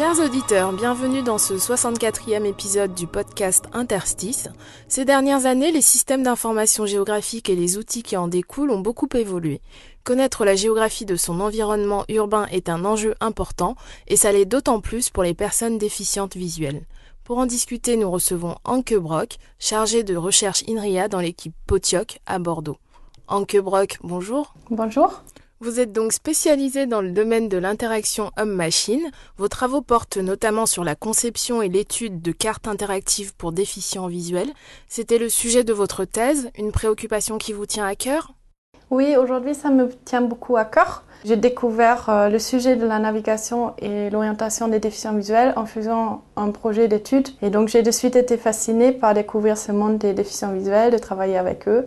Chers auditeurs, bienvenue dans ce 64e épisode du podcast Interstice. Ces dernières années, les systèmes d'information géographique et les outils qui en découlent ont beaucoup évolué. Connaître la géographie de son environnement urbain est un enjeu important et ça l'est d'autant plus pour les personnes déficientes visuelles. Pour en discuter, nous recevons Anke Brock, chargée de recherche INRIA dans l'équipe Potioc à Bordeaux. Anke Brock, bonjour. Bonjour. Vous êtes donc spécialisé dans le domaine de l'interaction homme-machine. Vos travaux portent notamment sur la conception et l'étude de cartes interactives pour déficients visuels. C'était le sujet de votre thèse, une préoccupation qui vous tient à cœur? Oui, aujourd'hui, ça me tient beaucoup à cœur. J'ai découvert euh, le sujet de la navigation et l'orientation des déficients visuels en faisant un projet d'étude. Et donc, j'ai de suite été fascinée par découvrir ce monde des déficients visuels, de travailler avec eux.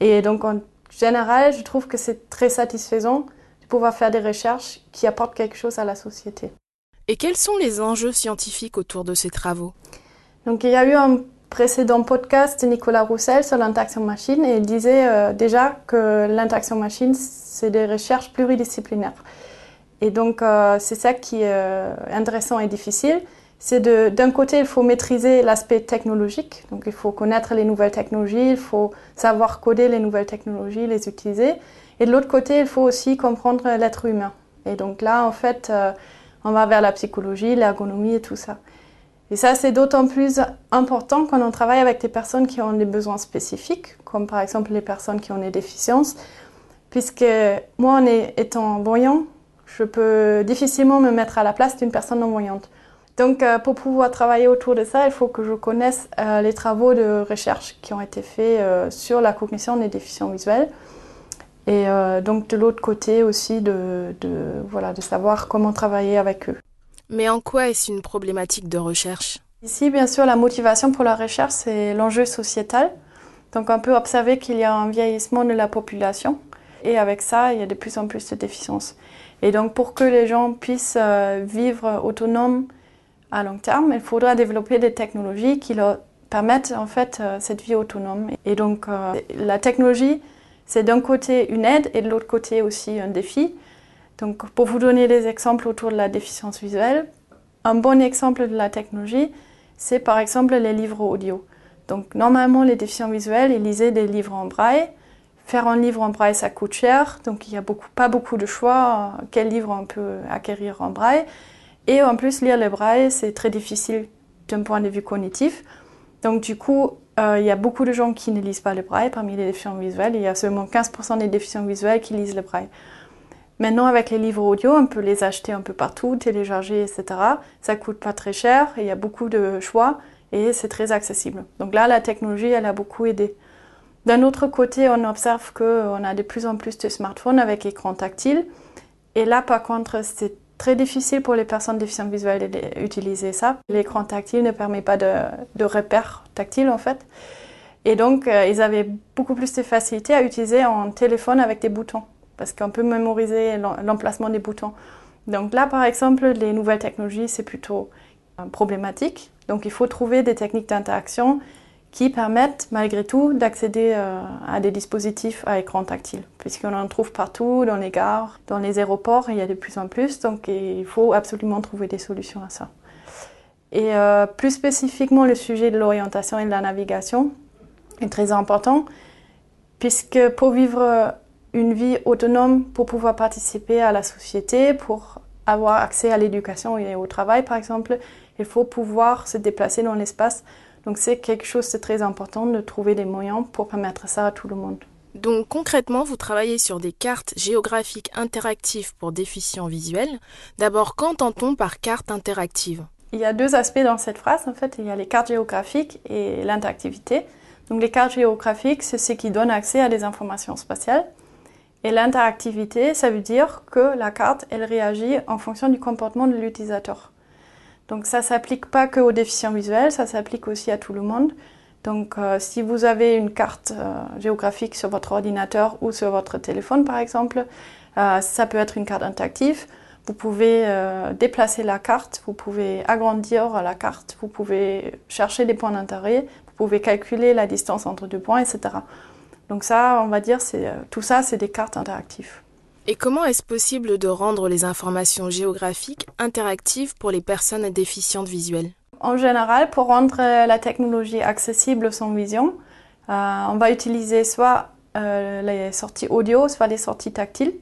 Et donc, en général, je trouve que c'est très satisfaisant de pouvoir faire des recherches qui apportent quelque chose à la société. Et quels sont les enjeux scientifiques autour de ces travaux? Donc il y a eu un précédent podcast de Nicolas Roussel sur l'interaction machine et il disait euh, déjà que l'interaction machine, c'est des recherches pluridisciplinaires. Et donc euh, c'est ça qui est euh, intéressant et difficile. C'est de- d'un côté, il faut maîtriser l'aspect technologique, donc il faut connaître les nouvelles technologies, il faut savoir coder les nouvelles technologies, les utiliser. Et de l'autre côté, il faut aussi comprendre l'être humain. Et donc là, en fait, euh, on va vers la psychologie, l'ergonomie et tout ça. Et ça, c'est d'autant plus important quand on travaille avec des personnes qui ont des besoins spécifiques, comme par exemple les personnes qui ont des déficiences, puisque moi, en étant voyant, je peux difficilement me mettre à la place d'une personne non-voyante. Donc, euh, pour pouvoir travailler autour de ça, il faut que je connaisse euh, les travaux de recherche qui ont été faits euh, sur la cognition des déficients visuels. Et donc, de l'autre côté aussi, de, de, voilà, de savoir comment travailler avec eux. Mais en quoi est-ce une problématique de recherche? Ici, bien sûr, la motivation pour la recherche, c'est l'enjeu sociétal. Donc, on peut observer qu'il y a un vieillissement de la population. Et avec ça, il y a de plus en plus de déficiences. Et donc, pour que les gens puissent vivre autonomes à long terme, il faudra développer des technologies qui leur permettent en fait euh, cette vie autonome. Et donc, euh, la technologie, c'est d'un côté une aide et de l'autre côté aussi un défi. Donc, pour vous donner des exemples autour de la déficience visuelle, un bon exemple de la technologie, c'est par exemple les livres audio. Donc normalement, les déficients visuels, ils lisaient des livres en braille. Faire un livre en braille, ça coûte cher, donc il n'y a pas beaucoup de choix euh, quel livre on peut acquérir en braille. Et en plus, lire le braille, c'est très difficile d'un point de vue cognitif. Donc du coup, euh, il y a beaucoup de gens qui ne lisent pas le braille parmi les déficients visuels. Il y a seulement 15% des déficients visuels qui lisent le braille. Maintenant, avec les livres audio, on peut les acheter un peu partout, télécharger, etc. Ça coûte pas très cher, il y a beaucoup de choix et c'est très accessible. Donc là, la technologie, elle a beaucoup aidé. D'un autre côté, on observe qu'on a de plus en plus de smartphones avec écran tactile. Et là, par contre, c'est très difficile pour les personnes déficientes visuelles d'utiliser ça. L'écran tactile ne permet pas de, de repère tactile, en fait. Et donc, euh, ils avaient beaucoup plus de facilité à utiliser un téléphone avec des boutons parce qu'on peut mémoriser l'em- l'emplacement des boutons. Donc là, par exemple, les nouvelles technologies, c'est plutôt euh, problématique. Donc il faut trouver des techniques d'interaction qui permettent malgré tout d'accéder euh, à des dispositifs à écran tactile, puisqu'on en trouve partout, dans les gares, dans les aéroports, il y a de plus en plus, donc il faut absolument trouver des solutions à ça. Et euh, plus spécifiquement, le sujet de l'orientation et de la navigation est très important, puisque pour vivre une vie autonome pour pouvoir participer à la société, pour avoir accès à l'éducation et au travail, par exemple, il faut pouvoir se déplacer dans l'espace. Donc c'est quelque chose de très important de trouver des moyens pour permettre ça à tout le monde. Donc concrètement, vous travaillez sur des cartes géographiques interactives pour déficients visuels. D'abord, qu'entend-on par carte interactive? Il y a deux aspects dans cette phrase, en fait. Il y a les cartes géographiques et l'interactivité. Donc les cartes géographiques, c'est ce qui donne accès à des informations spatiales. Et l'interactivité, ça veut dire que la carte, elle réagit en fonction du comportement de l'utilisateur. Donc ça s'applique pas que aux déficients visuels, ça s'applique aussi à tout le monde. Donc euh, si vous avez une carte euh, géographique sur votre ordinateur ou sur votre téléphone par exemple, euh, ça peut être une carte interactive. Vous pouvez déplacer la carte, vous pouvez agrandir la carte, vous pouvez chercher des points d'intérêt, vous pouvez calculer la distance entre deux points, etc. Donc ça, on va dire, tout ça, c'est des cartes interactives. Et comment est-ce possible de rendre les informations géographiques interactives pour les personnes déficientes visuelles? En général, pour rendre euh, la technologie accessible sans vision, euh, on va utiliser soit euh, les sorties audio, soit les sorties tactiles.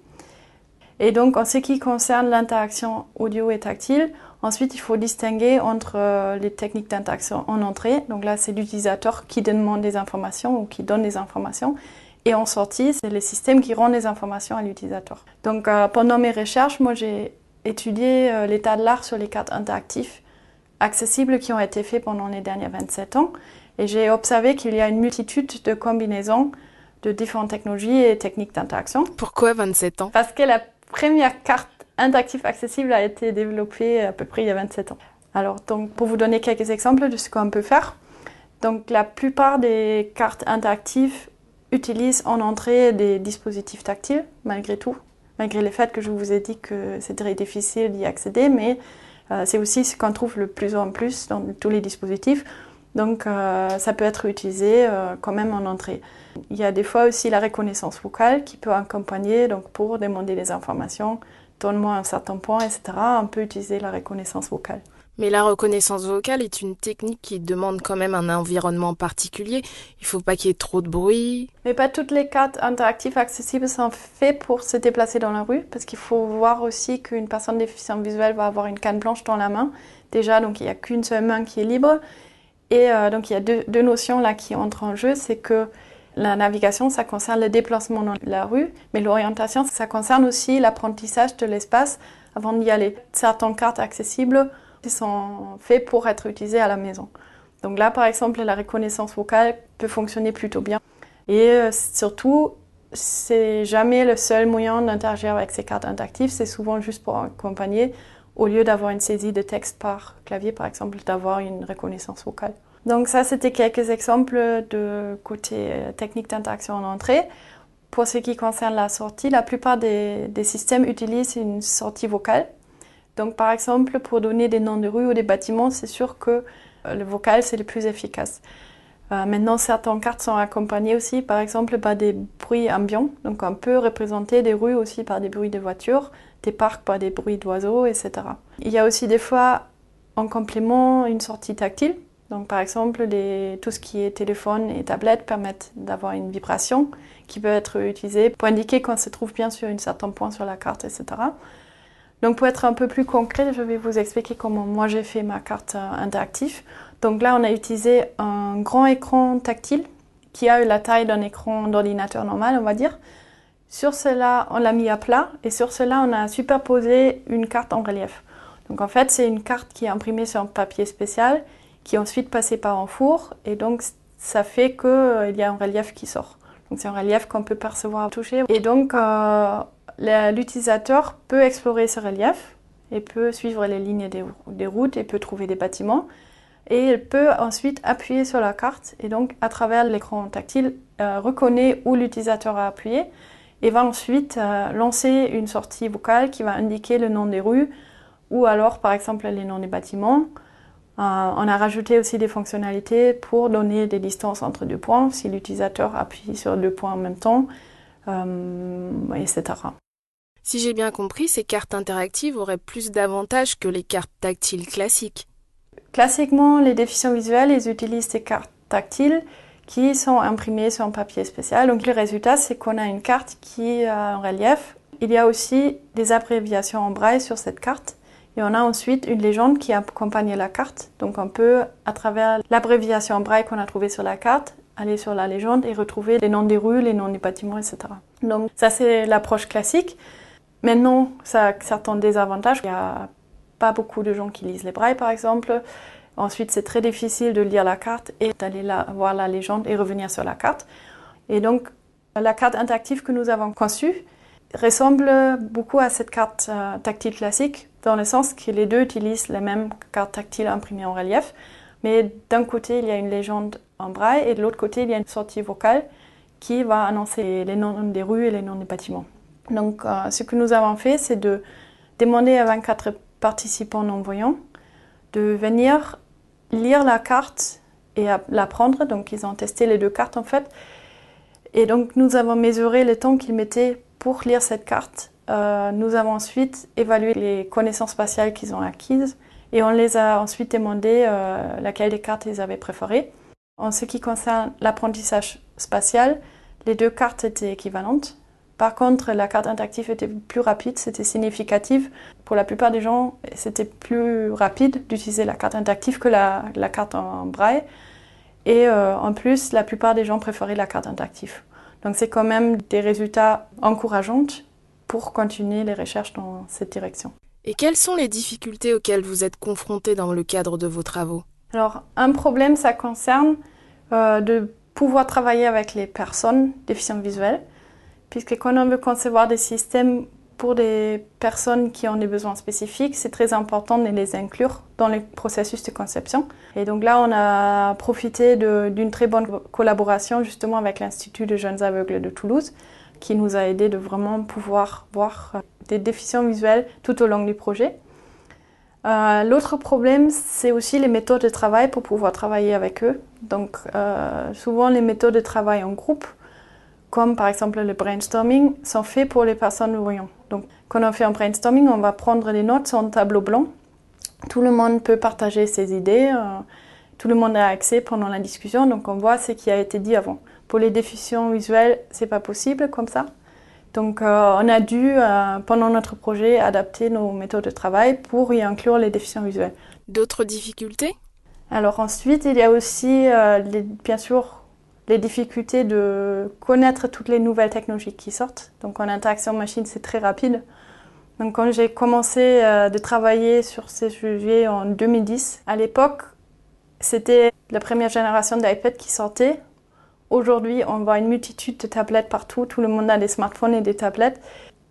Et donc, en ce qui concerne l'interaction audio et tactile, ensuite, il faut distinguer entre les techniques d'interaction en entrée. Donc là, c'est l'utilisateur qui demande des informations ou qui donne des informations. Et en sortie, c'est le système qui rend les informations à l'utilisateur. Donc, euh, pendant mes recherches, moi, j'ai étudié euh, l'état de l'art sur les cartes interactives accessibles qui ont été faits pendant les derniers 27 ans. Et j'ai observé qu'il y a une multitude de combinaisons de différentes technologies et techniques d'interaction. Pourquoi 27 ans? Parce que la première carte interactive accessible a été développée à peu près il y a 27 ans. Alors, donc, pour vous donner quelques exemples de ce qu'on peut faire, donc la plupart des cartes interactives utilisent en entrée des dispositifs tactiles, malgré tout, malgré le fait que je vous ai dit que c'est très difficile d'y accéder, mais euh, c'est aussi ce qu'on trouve le plus en plus dans tous les dispositifs. Donc, euh, ça peut être utilisé euh, quand même en entrée. Il y a des fois aussi la reconnaissance vocale qui peut accompagner, donc pour demander des informations, donne-moi un certain point, etc. On peut utiliser la reconnaissance vocale. Mais la reconnaissance vocale est une technique qui demande quand même un environnement particulier. Il faut pas qu'il y ait trop de bruit. Mais pas toutes les cartes interactives accessibles sont faites pour se déplacer dans la rue, parce qu'il faut voir aussi qu'une personne déficiente visuelle va avoir une canne blanche dans la main. Déjà, donc il n'y a qu'une seule main qui est libre. Et euh, donc il y a deux, deux, notions là qui entrent en jeu, c'est que la navigation, ça concerne le déplacement dans la rue, mais l'orientation, ça concerne aussi l'apprentissage de l'espace avant d'y aller. Certaines cartes accessibles sont faites pour être utilisées à la maison. Donc là, par exemple, la reconnaissance vocale peut fonctionner plutôt bien. Et euh, surtout, c'est jamais le seul moyen d'interagir avec ces cartes interactives, c'est souvent juste pour accompagner au lieu d'avoir une saisie de texte par clavier, par exemple, d'avoir une reconnaissance vocale. Donc ça, c'était quelques exemples de côté technique d'interaction en entrée. Pour ce qui concerne la sortie, la plupart des, systèmes utilisent une sortie vocale. Donc par exemple, pour donner des noms de rues ou des bâtiments, c'est sûr que le vocal, c'est le plus efficace. Euh, maintenant, certaines cartes sont accompagnées aussi, par exemple, par des bruits ambiants. Donc on peut représenter des rues aussi par des bruits de voitures, des parcs par des bruits d'oiseaux, etc. Il y a aussi des fois en complément une sortie tactile. Donc par exemple, les, tout ce qui est téléphone et tablette permettent d'avoir une vibration qui peut être utilisée pour indiquer qu'on se trouve bien sur un certain point sur la carte, etc. Donc pour être un peu plus concret, je vais vous expliquer comment moi j'ai fait ma carte interactive. Donc là, on a utilisé un grand écran tactile qui a eu la taille d'un écran d'ordinateur normal, on va dire. Sur cela, on l'a mis à plat et sur cela, on a superposé une carte en relief. Donc en fait, c'est une carte qui est imprimée sur un papier spécial qui est ensuite passé par un four et donc ça fait qu'il euh, y a un relief qui sort. Donc c'est un relief qu'on peut percevoir toucher. Et donc euh, l'utilisateur peut explorer ce relief et peut suivre les lignes des, routes et peut trouver des bâtiments. Et il peut ensuite appuyer sur la carte et donc à travers l'écran tactile euh, reconnaît où l'utilisateur a appuyé et va ensuite euh, lancer une sortie vocale qui va indiquer le nom des rues ou alors par exemple les noms des bâtiments. Euh, on a rajouté aussi des fonctionnalités pour donner des distances entre deux points si l'utilisateur appuie sur deux points en même temps, etc. Si j'ai bien compris, ces cartes interactives auraient plus d'avantages que les cartes tactiles classiques. Classiquement, les déficients visuels, ils utilisent ces cartes tactiles qui sont imprimées sur un papier spécial. Donc le résultat, c'est qu'on a une carte qui a un relief. Il y a aussi des abréviations en braille sur cette carte. Et on a ensuite une légende qui accompagne la carte. Donc on peut, à travers l'abréviation en braille qu'on a trouvée sur la carte, aller sur la légende et retrouver les noms des rues, les noms des bâtiments, etc. Donc ça, c'est l'approche classique. Maintenant, ça a certains désavantages. Il n'y a pas beaucoup de gens qui lisent les brailles, par exemple. Ensuite, c'est très difficile de lire la carte et d'aller voir la légende et revenir sur la carte. Et donc, la carte interactive que nous avons conçue ressemble beaucoup à cette carte euh, tactile classique, dans le sens que les deux utilisent la même carte tactile imprimée en relief. Mais d'un côté, il y a une légende en braille et de l'autre côté, il y a une sortie vocale qui va annoncer les noms des rues et les noms des bâtiments. Donc, euh, ce que nous avons fait, c'est de demandé à 24 participants non-voyants de venir lire la carte et la prendre. Donc ils ont testé les deux cartes en fait. Et donc nous avons mesuré le temps qu'ils mettaient pour lire cette carte. Euh, nous avons ensuite évalué les connaissances spatiales qu'ils ont acquises et on les a ensuite demandé euh, laquelle des cartes ils avaient préférées. En ce qui concerne l'apprentissage spatial, les deux cartes étaient équivalentes. Par contre, la carte interactive était plus rapide, c'était significatif. Pour la plupart des gens, c'était plus rapide d'utiliser la carte interactive que la, carte en braille. Et euh, en plus, la plupart des gens préféraient la carte interactive. Donc c'est quand même des résultats encourageants pour continuer les recherches dans cette direction. Et quelles sont les difficultés auxquelles vous êtes confrontés dans le cadre de vos travaux? Alors un problème, ça concerne euh, de pouvoir travailler avec les personnes déficientes visuelles, puisque quand on veut concevoir des systèmes pour des personnes qui ont des besoins spécifiques, c'est très important de les inclure dans le processus de conception. Et donc là, on a profité d'une très bonne collaboration justement avec l'Institut de jeunes aveugles de Toulouse, qui nous a aidé de vraiment pouvoir voir des déficients visuels tout au long du projet. Euh, l'autre problème, c'est aussi les méthodes de travail pour pouvoir travailler avec eux. Donc, euh, souvent, les méthodes de travail en groupe, comme par exemple le brainstorming, sont faits pour les personnes voyantes. Donc, quand on fait un brainstorming, on va prendre des notes sur un tableau blanc. Tout le monde peut partager ses idées. Euh, tout le monde a accès pendant la discussion, donc on voit ce qui a été dit avant. Pour les déficients visuels, c'est pas possible comme ça. Donc, euh, on a dû, euh, pendant notre projet, adapter nos méthodes de travail pour y inclure les déficients visuels. D'autres difficultés? Alors ensuite, il y a aussi, les, bien sûr, les difficultés de connaître toutes les nouvelles technologies qui sortent. Donc, en interaction machine, c'est très rapide. Donc, quand j'ai commencé de travailler sur ces sujets en 2010, à l'époque, c'était la première génération d'iPad qui sortait. Aujourd'hui, on voit une multitude de tablettes partout. Tout le monde a des smartphones et des tablettes.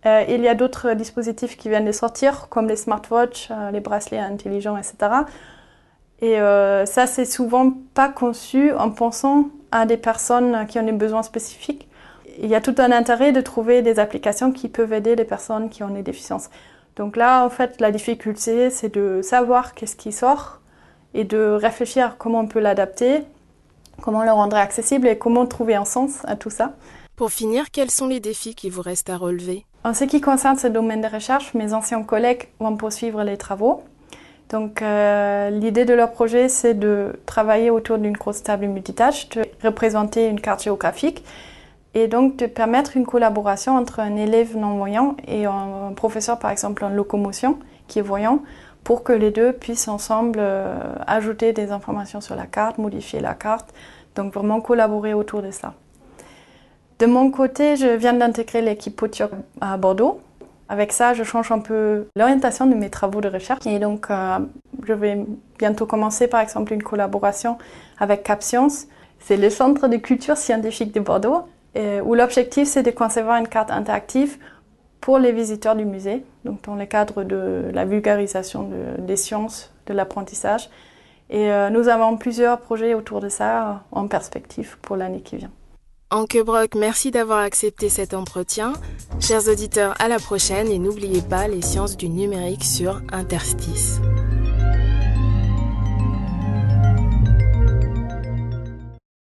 Euh, il y a d'autres dispositifs qui viennent de sortir, comme les smartwatches, euh, les bracelets intelligents, etc. Et euh, ça, c'est souvent pas conçu en pensant à des personnes qui ont des besoins spécifiques. Il y a tout un intérêt de trouver des applications qui peuvent aider les personnes qui ont des déficiences. Donc là, en fait, la difficulté, c'est de savoir qu'est-ce qui sort et de réfléchir à comment on peut l'adapter, comment le rendre accessible et comment trouver un sens à tout ça. Pour finir, quels sont les défis qui vous restent à relever? En ce qui concerne ce domaine de recherche, mes anciens collègues vont poursuivre les travaux. Donc euh, l'idée de leur projet, c'est de travailler autour d'une grosse table multitâche, de représenter une carte géographique et donc de permettre une collaboration entre un élève non-voyant et un professeur, par exemple, en locomotion, qui est voyant, pour que les deux puissent ensemble euh, ajouter des informations sur la carte, modifier la carte, donc vraiment collaborer autour de ça. De mon côté, je viens d'intégrer l'équipe Potiok à Bordeaux. Avec ça, je change un peu l'orientation de mes travaux de recherche. Et donc, euh, je vais bientôt commencer, par exemple, une collaboration avec CapScience. C'est le centre de culture scientifique de Bordeaux, où l'objectif, c'est de concevoir une carte interactive pour les visiteurs du musée, donc dans le cadre de la vulgarisation des sciences, de l'apprentissage. Et euh, nous avons plusieurs projets autour de ça euh, en perspective pour l'année qui vient. Anke Brock, merci d'avoir accepté cet entretien. Chers auditeurs, à la prochaine et n'oubliez pas les sciences du numérique sur Interstice.